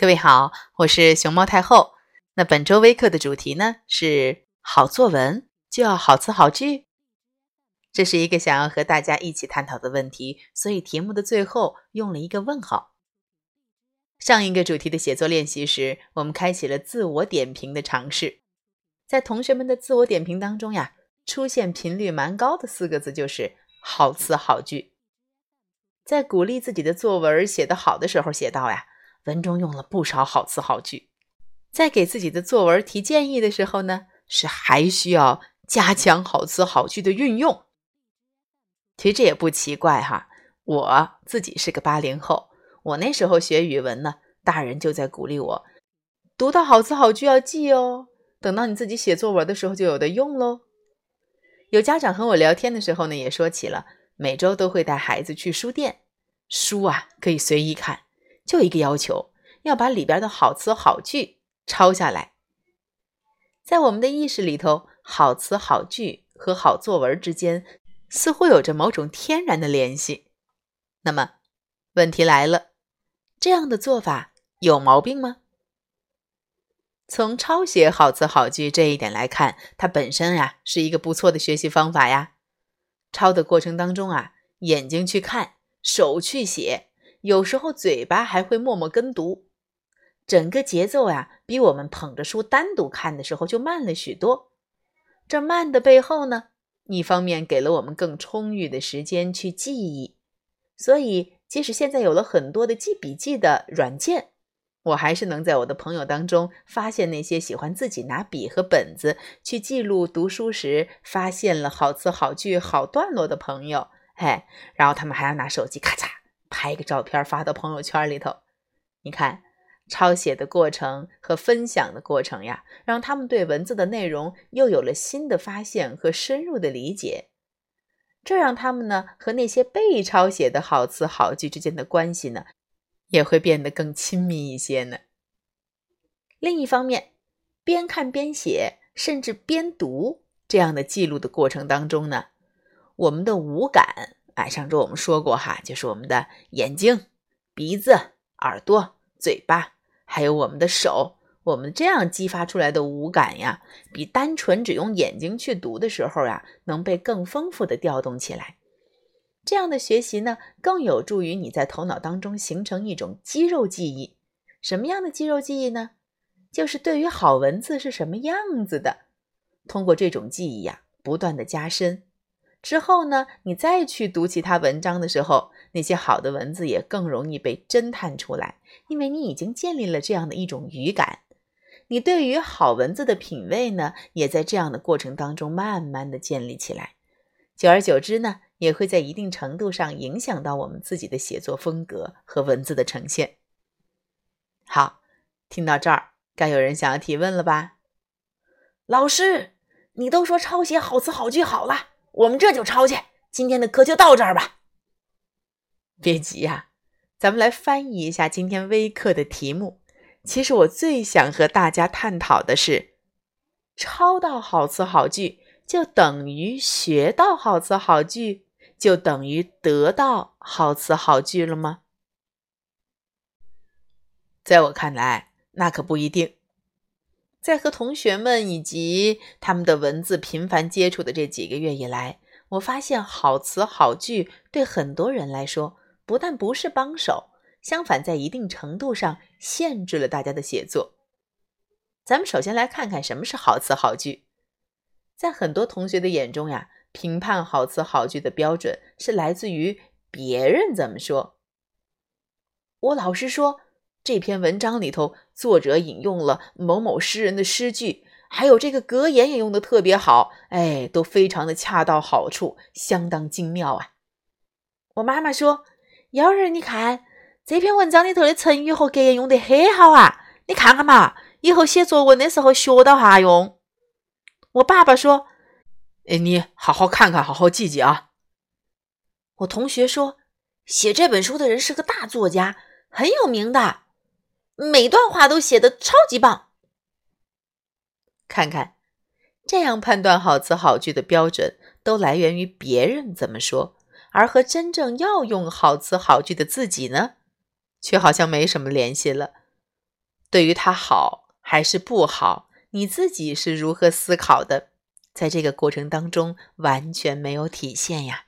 各位好，我是熊猫太后。那本周微课的主题呢是好作文就要好词好句，这是一个想要和大家一起探讨的问题，所以题目的最后用了一个问号。上一个主题的写作练习时，我们开启了自我点评的尝试，在同学们的自我点评当中呀，出现频率蛮高的四个字就是好词好句。在鼓励自己的作文写得好的时候，写到呀。文中用了不少好词好句，在给自己的作文提建议的时候呢，是还需要加强好词好句的运用。其实这也不奇怪哈，我自己是个八零后，我那时候学语文呢，大人就在鼓励我，读到好词好句要记哦，等到你自己写作文的时候就有的用喽。有家长和我聊天的时候呢，也说起了每周都会带孩子去书店，书啊可以随意看。就一个要求，要把里边的好词好句抄下来。在我们的意识里头，好词好句和好作文之间似乎有着某种天然的联系。那么，问题来了，这样的做法有毛病吗？从抄写好词好句这一点来看，它本身呀是一个不错的学习方法呀。抄的过程当中啊，眼睛去看，手去写。有时候嘴巴还会默默跟读，整个节奏呀，比我们捧着书单独看的时候就慢了许多。这慢的背后呢，一方面给了我们更充裕的时间去记忆，所以即使现在有了很多的记笔记的软件，我还是能在我的朋友当中发现那些喜欢自己拿笔和本子去记录读书时发现了好词好句好段落的朋友。嘿，然后他们还要拿手机咔嚓。拍个照片发到朋友圈里头，你看抄写的过程和分享的过程呀，让他们对文字的内容又有了新的发现和深入的理解，这让他们呢和那些被抄写的好词好句之间的关系呢，也会变得更亲密一些呢。另一方面，边看边写，甚至边读这样的记录的过程当中呢，我们的五感。哎，上周我们说过哈，就是我们的眼睛、鼻子、耳朵、嘴巴，还有我们的手，我们这样激发出来的五感呀，比单纯只用眼睛去读的时候呀，能被更丰富的调动起来。这样的学习呢，更有助于你在头脑当中形成一种肌肉记忆。什么样的肌肉记忆呢？就是对于好文字是什么样子的，通过这种记忆呀，不断的加深。之后呢，你再去读其他文章的时候，那些好的文字也更容易被侦探出来，因为你已经建立了这样的一种语感。你对于好文字的品味呢，也在这样的过程当中慢慢的建立起来。久而久之呢，也会在一定程度上影响到我们自己的写作风格和文字的呈现。好，听到这儿，该有人想要提问了吧？老师，你都说抄写好词好句好了。我们这就抄去，今天的课就到这儿吧。别急呀，咱们来翻译一下今天微课的题目。其实我最想和大家探讨的是，抄到好词好句就等于学到好词好句，就等于得到好词好句了吗？在我看来，那可不一定。在和同学们以及他们的文字频繁接触的这几个月以来，我发现好词好句对很多人来说，不但不是帮手，相反，在一定程度上限制了大家的写作。咱们首先来看看什么是好词好句。在很多同学的眼中呀，评判好词好句的标准是来自于别人怎么说。我老师说。这篇文章里头，作者引用了某某诗人的诗句，还有这个格言也用的特别好，哎，都非常的恰到好处，相当精妙啊。我妈妈说：“幺儿，你看这篇文章里头的成语和格言用的很好啊，你看看嘛，以后写作文的时候学到哈用。”我爸爸说：“哎，你好好看看，好好记记啊。”我同学说：“写这本书的人是个大作家，很有名的。”每段话都写的超级棒。看看，这样判断好词好句的标准都来源于别人怎么说，而和真正要用好词好句的自己呢，却好像没什么联系了。对于他好还是不好，你自己是如何思考的？在这个过程当中，完全没有体现呀。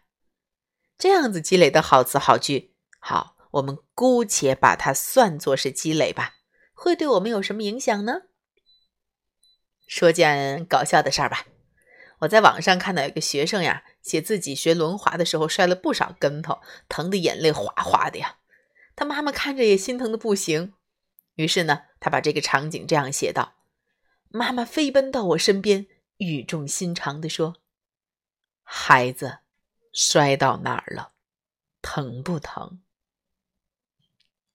这样子积累的好词好句，好，我们姑且把它算作是积累吧。会对我们有什么影响呢？说件搞笑的事儿吧。我在网上看到一个学生呀，写自己学轮滑的时候摔了不少跟头，疼的眼泪哗哗的呀。他妈妈看着也心疼的不行。于是呢，他把这个场景这样写道：“妈妈飞奔到我身边，语重心长地说：‘孩子，摔到哪儿了？疼不疼？’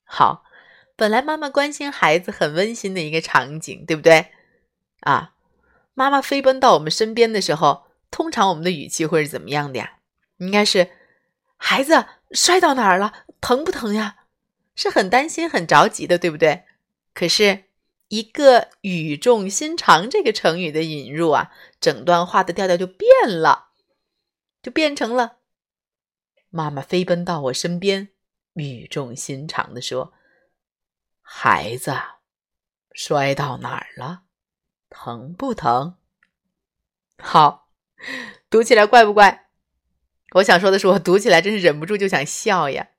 好，本来妈妈关心孩子很温馨的一个场景，对不对？啊，妈妈飞奔到我们身边的时候，通常我们的语气会是怎么样的呀？应该是：‘孩子，摔到哪儿了？疼不疼呀？’是很担心、很着急的，对不对？”可是，一个语重心长这个成语的引入啊，整段话的调调就变了，就变成了妈妈飞奔到我身边，语重心长的说：“孩子，摔到哪儿了？疼不疼？”好，读起来怪不怪？我想说的是，我读起来真是忍不住就想笑呀。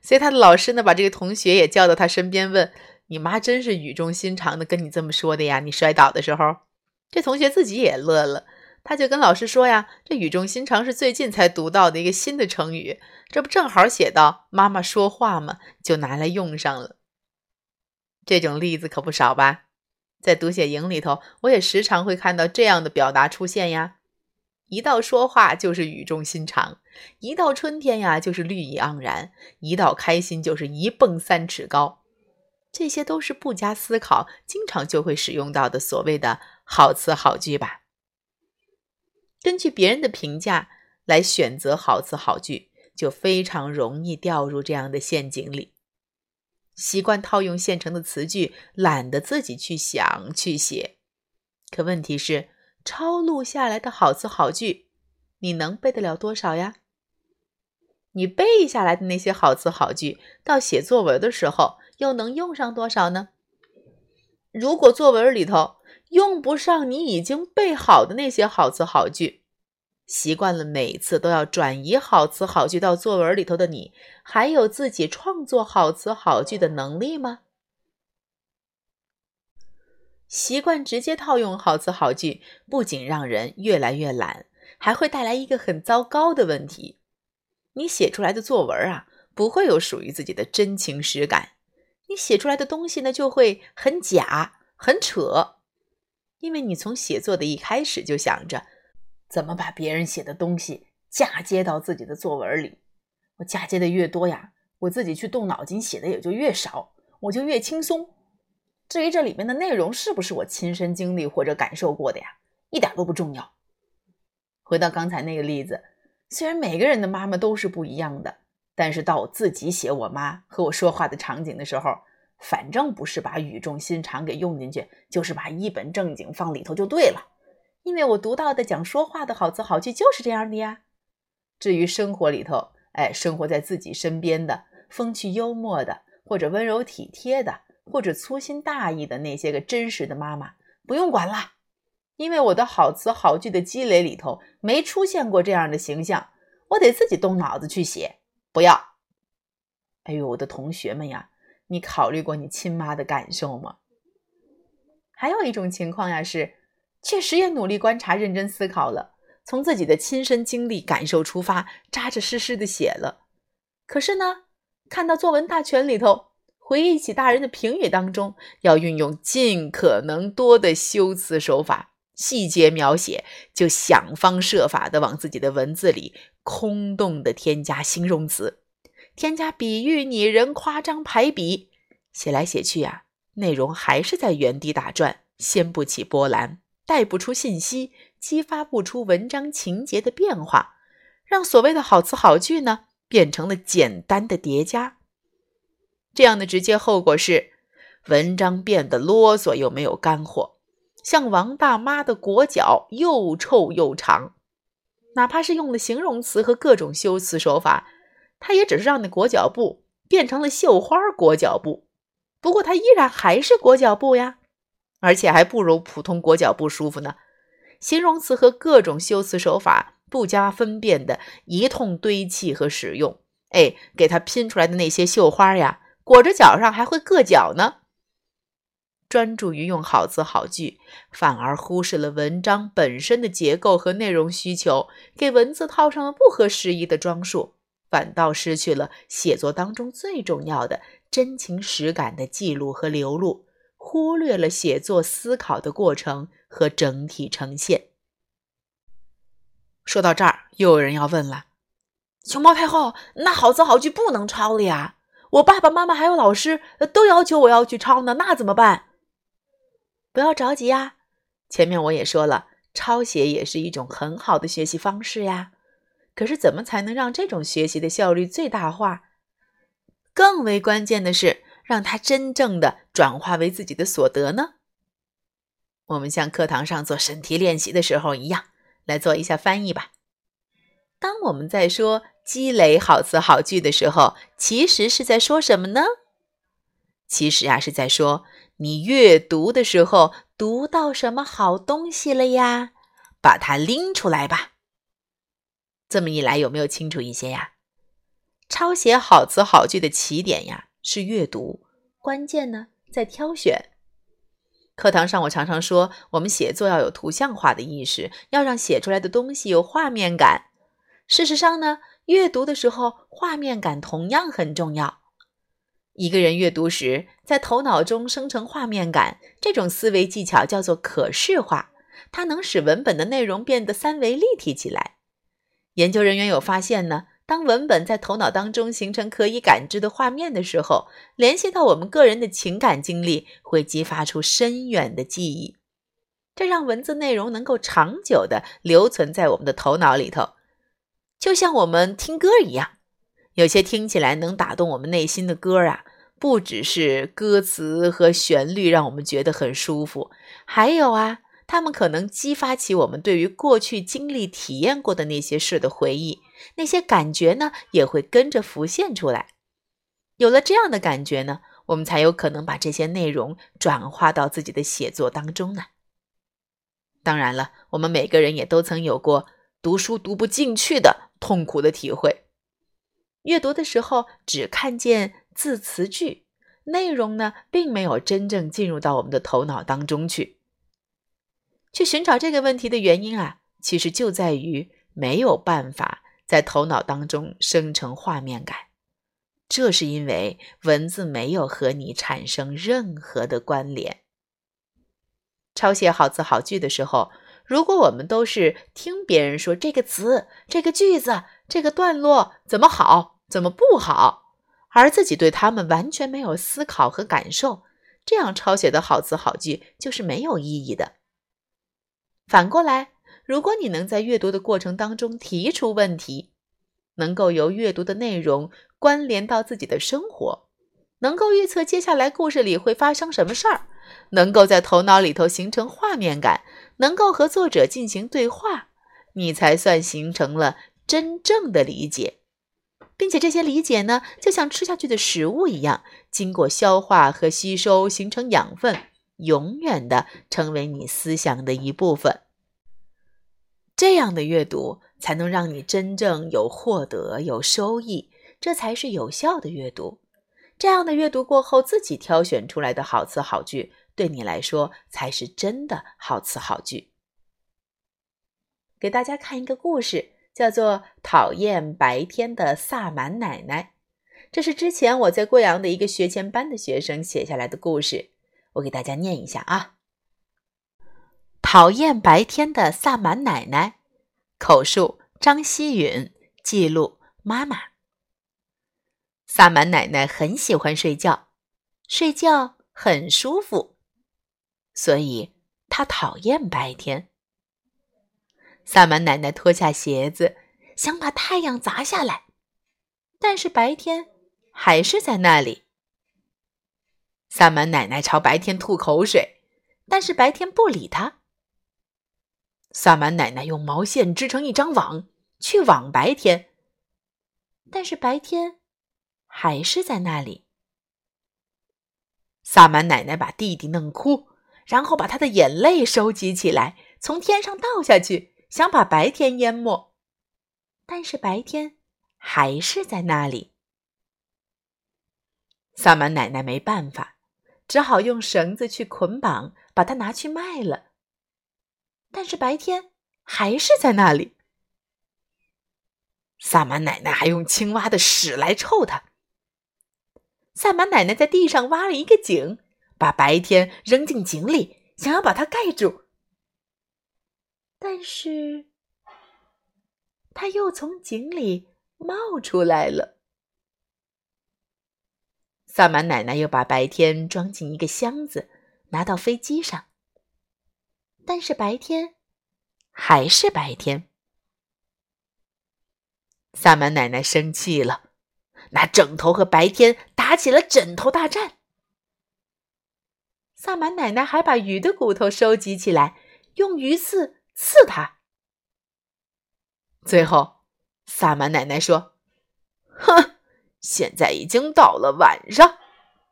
所以他的老师呢，把这个同学也叫到他身边问。你妈真是语重心长的跟你这么说的呀？你摔倒的时候，这同学自己也乐了，他就跟老师说呀：“这语重心长是最近才读到的一个新的成语，这不正好写到妈妈说话吗？就拿来用上了。”这种例子可不少吧？在读写营里头，我也时常会看到这样的表达出现呀。一到说话就是语重心长，一到春天呀就是绿意盎然，一到开心就是一蹦三尺高。这些都是不加思考，经常就会使用到的所谓的好词好句吧。根据别人的评价来选择好词好句，就非常容易掉入这样的陷阱里。习惯套用现成的词句，懒得自己去想去写。可问题是，抄录下来的好词好句，你能背得了多少呀？你背下来的那些好词好句，到写作文的时候。又能用上多少呢？如果作文里头用不上你已经背好的那些好词好句，习惯了每次都要转移好词好句到作文里头的你，还有自己创作好词好句的能力吗？习惯直接套用好词好句，不仅让人越来越懒，还会带来一个很糟糕的问题：你写出来的作文啊，不会有属于自己的真情实感。你写出来的东西呢，就会很假、很扯，因为你从写作的一开始就想着怎么把别人写的东西嫁接到自己的作文里。我嫁接的越多呀，我自己去动脑筋写的也就越少，我就越轻松。至于这里面的内容是不是我亲身经历或者感受过的呀，一点都不重要。回到刚才那个例子，虽然每个人的妈妈都是不一样的。但是到我自己写我妈和我说话的场景的时候，反正不是把语重心长给用进去，就是把一本正经放里头就对了。因为我读到的讲说话的好词好句就是这样的呀。至于生活里头，哎，生活在自己身边的风趣幽默的，或者温柔体贴的，或者粗心大意的那些个真实的妈妈，不用管了，因为我的好词好句的积累里头没出现过这样的形象，我得自己动脑子去写。不要！哎呦，我的同学们呀，你考虑过你亲妈的感受吗？还有一种情况呀，是确实也努力观察、认真思考了，从自己的亲身经历、感受出发，扎扎实实的写了。可是呢，看到作文大全里头，回忆起大人的评语当中，要运用尽可能多的修辞手法。细节描写，就想方设法的往自己的文字里空洞的添加形容词，添加比喻、拟人、夸张、排比，写来写去呀，内容还是在原地打转，掀不起波澜，带不出信息，激发不出文章情节的变化，让所谓的好词好句呢，变成了简单的叠加。这样的直接后果是，文章变得啰嗦又没有干货。像王大妈的裹脚又臭又长，哪怕是用了形容词和各种修辞手法，它也只是让那裹脚布变成了绣花裹脚布，不过它依然还是裹脚布呀，而且还不如普通裹脚布舒服呢。形容词和各种修辞手法不加分辨的一通堆砌和使用，哎，给它拼出来的那些绣花呀，裹着脚上还会硌脚呢。专注于用好词好句，反而忽视了文章本身的结构和内容需求，给文字套上了不合时宜的装束，反倒失去了写作当中最重要的真情实感的记录和流露，忽略了写作思考的过程和整体呈现。说到这儿，又有人要问了：熊猫太后，那好词好句不能抄了呀？我爸爸妈妈还有老师都要求我要去抄呢，那怎么办？不要着急呀，前面我也说了，抄写也是一种很好的学习方式呀。可是怎么才能让这种学习的效率最大化？更为关键的是，让它真正的转化为自己的所得呢？我们像课堂上做审题练习的时候一样，来做一下翻译吧。当我们在说积累好词好句的时候，其实是在说什么呢？其实啊，是在说。你阅读的时候读到什么好东西了呀？把它拎出来吧。这么一来，有没有清楚一些呀？抄写好词好句的起点呀是阅读，关键呢在挑选。课堂上我常常说，我们写作要有图像化的意识，要让写出来的东西有画面感。事实上呢，阅读的时候画面感同样很重要。一个人阅读时，在头脑中生成画面感，这种思维技巧叫做可视化，它能使文本的内容变得三维立体起来。研究人员有发现呢，当文本在头脑当中形成可以感知的画面的时候，联系到我们个人的情感经历，会激发出深远的记忆，这让文字内容能够长久的留存在我们的头脑里头，就像我们听歌一样。有些听起来能打动我们内心的歌啊，不只是歌词和旋律让我们觉得很舒服，还有啊，他们可能激发起我们对于过去经历、体验过的那些事的回忆，那些感觉呢也会跟着浮现出来。有了这样的感觉呢，我们才有可能把这些内容转化到自己的写作当中呢。当然了，我们每个人也都曾有过读书读不进去的痛苦的体会。阅读的时候只看见字词句，内容呢并没有真正进入到我们的头脑当中去。去寻找这个问题的原因啊，其实就在于没有办法在头脑当中生成画面感。这是因为文字没有和你产生任何的关联。抄写好字好句的时候，如果我们都是听别人说这个词、这个句子、这个段落怎么好。怎么不好？而自己对他们完全没有思考和感受，这样抄写的好词好句就是没有意义的。反过来，如果你能在阅读的过程当中提出问题，能够由阅读的内容关联到自己的生活，能够预测接下来故事里会发生什么事儿，能够在头脑里头形成画面感，能够和作者进行对话，你才算形成了真正的理解。并且这些理解呢，就像吃下去的食物一样，经过消化和吸收，形成养分，永远的成为你思想的一部分。这样的阅读才能让你真正有获得、有收益，这才是有效的阅读。这样的阅读过后，自己挑选出来的好词好句，对你来说才是真的好词好句。给大家看一个故事。叫做讨厌白天的萨满奶奶，这是之前我在贵阳的一个学前班的学生写下来的故事，我给大家念一下啊。讨厌白天的萨满奶奶，口述张希允，记录妈妈。萨满奶奶很喜欢睡觉，睡觉很舒服，所以她讨厌白天。萨满奶奶脱下鞋子，想把太阳砸下来，但是白天还是在那里。萨满奶奶朝白天吐口水，但是白天不理她。萨满奶奶用毛线织成一张网，去网白天，但是白天还是在那里。萨满奶奶把弟弟弄哭，然后把他的眼泪收集起来，从天上倒下去，想把白天淹没。但是白天还是在那里。萨满奶奶没办法，只好用绳子去捆绑，把它拿去卖了。但是白天还是在那里。萨满奶奶还用青蛙的屎来臭它。萨满奶奶在地上挖了一个井，把白天扔进井里，想要把它盖住。但是，它又从井里冒出来了。萨满奶奶又把白天装进一个箱子，拿到飞机上。但是白天还是白天。萨满奶奶生气了，拿枕头和白天打起了枕头大战。萨满奶奶还把鱼的骨头收集起来，用鱼刺刺它。最后，萨满奶奶说：“哼，现在已经到了晚上，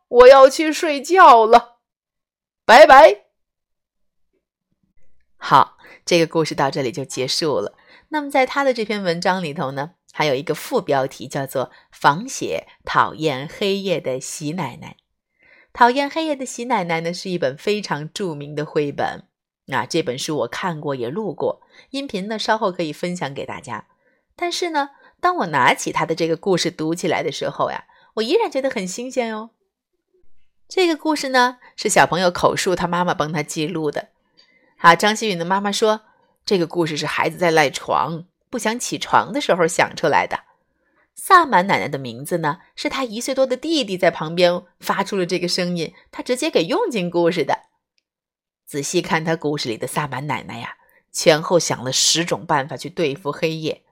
我要去睡觉了，拜拜。”好，这个故事到这里就结束了。那么，在他的这篇文章里头呢？还有一个副标题叫做“仿写讨厌黑夜的喜奶奶”。讨厌黑夜的喜奶奶呢，是一本非常著名的绘本。那这本书我看过，也录过，音频呢稍后可以分享给大家。但是呢，当我拿起他的这个故事读起来的时候呀，我依然觉得很新鲜哦。这个故事呢，是小朋友口述，他妈妈帮他记录的。啊，张希允的妈妈说，这个故事是孩子在赖床。不想起床的时候想出来的。萨满奶奶的名字呢，是他一岁多的弟弟在旁边发出了这个声音，他直接给用进故事的。仔细看他故事里的萨满奶奶呀，前后想了十种办法去对付黑夜，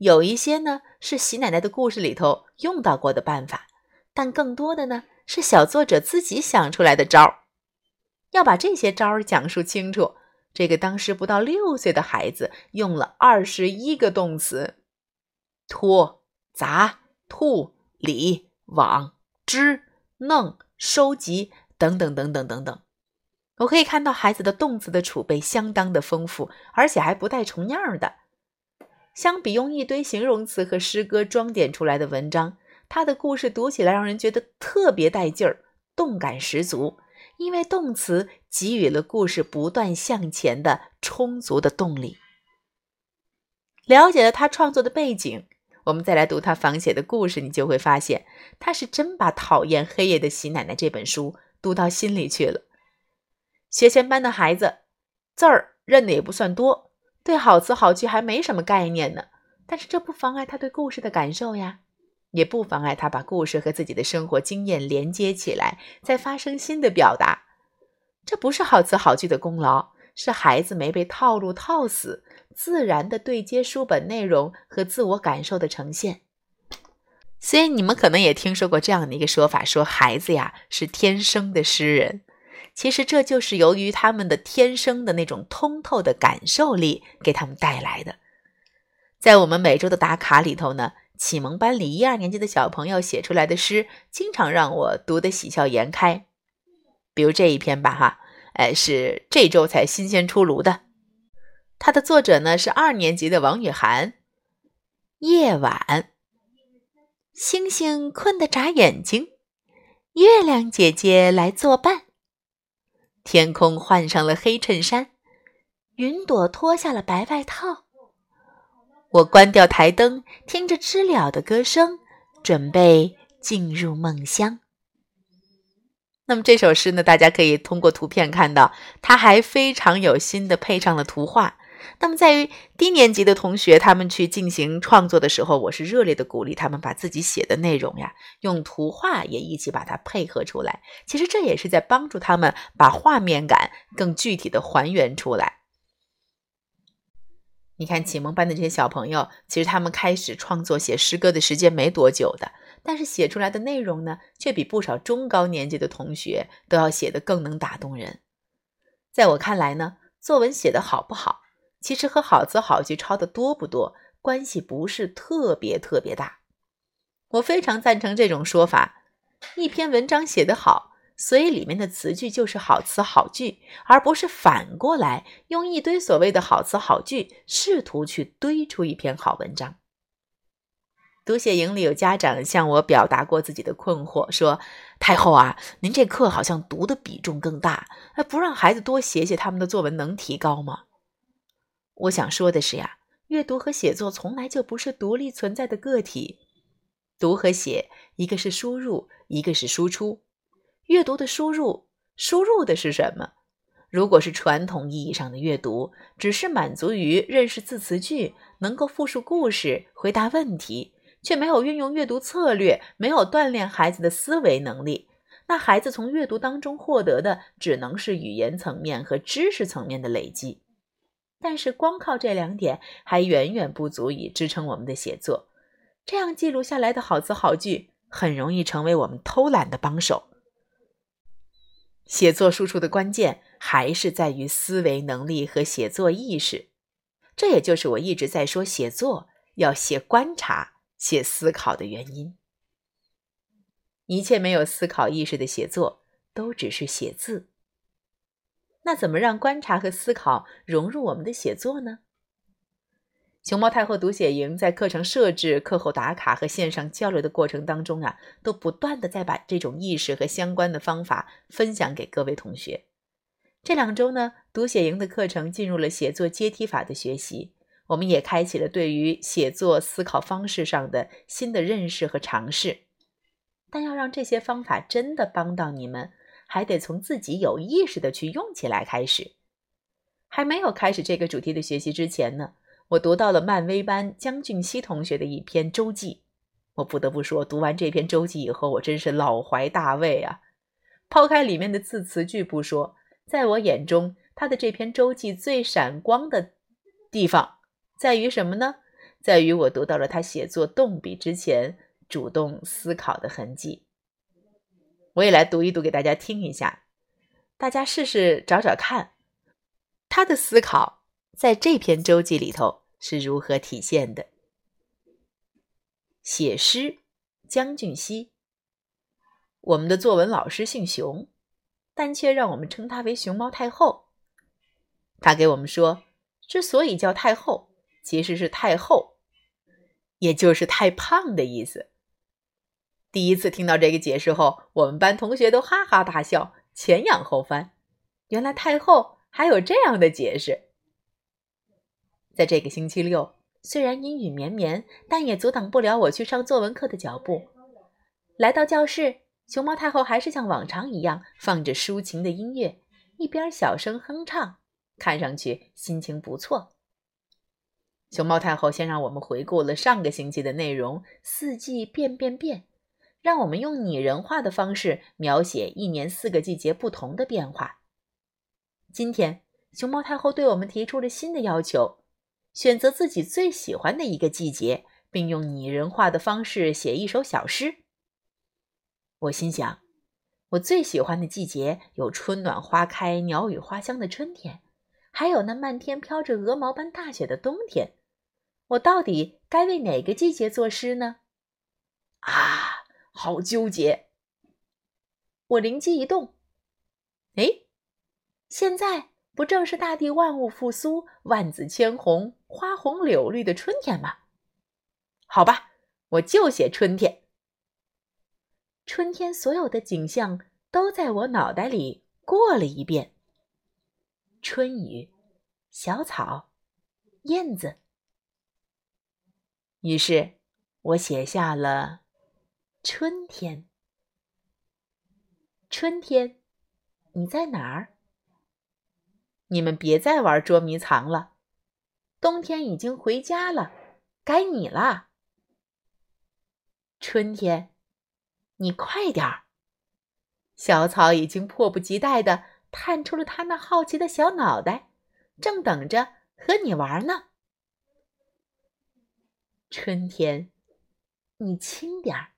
有一些呢是喜奶奶的故事里头用到过的办法，但更多的呢是小作者自己想出来的招儿。要把这些招儿讲述清楚。这个当时不到六岁的孩子用了二十一个动词：拖、砸、吐、理、网、织、弄、收集等等等等等等。我可以看到孩子的动词的储备相当的丰富，而且还不带重样的。相比用一堆形容词和诗歌装点出来的文章，他的故事读起来让人觉得特别带劲儿，动感十足。因为动词给予了故事不断向前的充足的动力。了解了他创作的背景，我们再来读他仿写的故事，你就会发现他是真把《讨厌黑夜的喜奶奶》这本书读到心里去了。学前班的孩子字儿认的也不算多，对好词好句还没什么概念呢，但是这不妨碍他对故事的感受呀。也不妨碍他把故事和自己的生活经验连接起来，再发生新的表达。这不是好词好句的功劳，是孩子没被套路套死，自然的对接书本内容和自我感受的呈现。所以你们可能也听说过这样的一个说法：说孩子呀是天生的诗人。其实这就是由于他们的天生的那种通透的感受力给他们带来的。在我们每周的打卡里头呢。启蒙班里一二年级的小朋友写出来的诗，经常让我读得喜笑颜开。比如这一篇吧，哈，哎，是这周才新鲜出炉的。它的作者呢是二年级的王雨涵。夜晚，星星困得眨眼睛，月亮姐姐来作伴。天空换上了黑衬衫，云朵脱下了白外套。我关掉台灯，听着知了的歌声，准备进入梦乡。那么这首诗呢？大家可以通过图片看到，它还非常有心的配上了图画。那么在于低年级的同学，他们去进行创作的时候，我是热烈的鼓励他们把自己写的内容呀，用图画也一起把它配合出来。其实这也是在帮助他们把画面感更具体的还原出来。你看启蒙班的这些小朋友，其实他们开始创作写诗歌的时间没多久的，但是写出来的内容呢，却比不少中高年级的同学都要写得更能打动人。在我看来呢，作文写得好不好，其实和好词好句抄的多不多关系不是特别特别大。我非常赞成这种说法：一篇文章写得好，所以里面的词句就是好词好句，而不是反过来用一堆所谓的好词好句试图去堆出一篇好文章。读写营里有家长向我表达过自己的困惑，说：“太后啊，您这课好像读的比重更大，哎，不让孩子多写写他们的作文能提高吗？”我想说的是呀，阅读和写作从来就不是独立存在的个体，读和写，一个是输入，一个是输出。阅读的输入，输入的是什么？如果是传统意义上的阅读，只是满足于认识字词句，能够复述故事、回答问题，却没有运用阅读策略，没有锻炼孩子的思维能力，那孩子从阅读当中获得的只能是语言层面和知识层面的累积。但是光靠这两点还远远不足以支撑我们的写作。这样记录下来的好词好句，很容易成为我们偷懒的帮手。写作输出的关键还是在于思维能力和写作意识，这也就是我一直在说写作要写观察、写思考的原因。一切没有思考意识的写作都只是写字。那怎么让观察和思考融入我们的写作呢？熊猫太后读写营在课程设置、课后打卡和线上交流的过程当中啊，都不断的在把这种意识和相关的方法分享给各位同学。这两周呢，读写营的课程进入了写作阶梯法的学习，我们也开启了对于写作思考方式上的新的认识和尝试。但要让这些方法真的帮到你们，还得从自己有意识的去用起来开始。还没有开始这个主题的学习之前呢。我读到了漫威班江俊熙同学的一篇周记，我不得不说，读完这篇周记以后，我真是老怀大慰啊！抛开里面的字词句不说，在我眼中，他的这篇周记最闪光的地方在于什么呢？在于我读到了他写作动笔之前主动思考的痕迹。我也来读一读给大家听一下，大家试试找找看，他的思考在这篇周记里头。是如何体现的？写诗，江俊熙。我们的作文老师姓熊，但却让我们称他为熊猫太后。他给我们说，之所以叫太后，其实是太后，也就是太胖的意思。第一次听到这个解释后，我们班同学都哈哈大笑，前仰后翻。原来太后还有这样的解释。在这个星期六，虽然阴雨绵绵，但也阻挡不了我去上作文课的脚步。来到教室，熊猫太后还是像往常一样放着抒情的音乐，一边小声哼唱，看上去心情不错。熊猫太后先让我们回顾了上个星期的内容：四季变变变，让我们用拟人化的方式描写一年四个季节不同的变化。今天，熊猫太后对我们提出了新的要求。选择自己最喜欢的一个季节，并用拟人化的方式写一首小诗。我心想，我最喜欢的季节有春暖花开、鸟语花香的春天，还有那漫天飘着鹅毛般大雪的冬天。我到底该为哪个季节作诗呢？啊，好纠结！我灵机一动，哎，现在。不正是大地万物复苏、万紫千红、花红柳绿的春天吗？好吧，我就写春天。春天所有的景象都在我脑袋里过了一遍：春雨、小草、燕子。于是，我写下了春天。春天，你在哪儿？你们别再玩捉迷藏了，冬天已经回家了，该你了。春天，你快点儿！小草已经迫不及待的探出了它那好奇的小脑袋，正等着和你玩呢。春天，你轻点儿，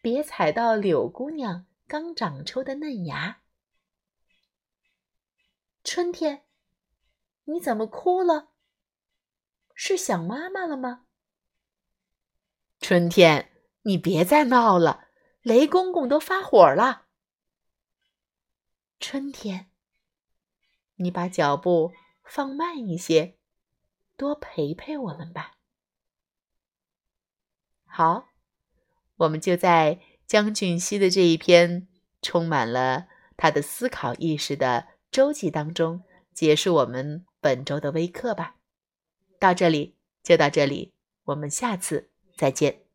别踩到柳姑娘刚长出的嫩芽。春天，你怎么哭了？是想妈妈了吗？春天，你别再闹了，雷公公都发火了。春天。你把脚步放慢一些，多陪陪我们吧。好，我们就在江俊熙的这一篇充满了他的思考意识的周记当中结束我们本周的微课吧。到这里就到这里，我们下次再见。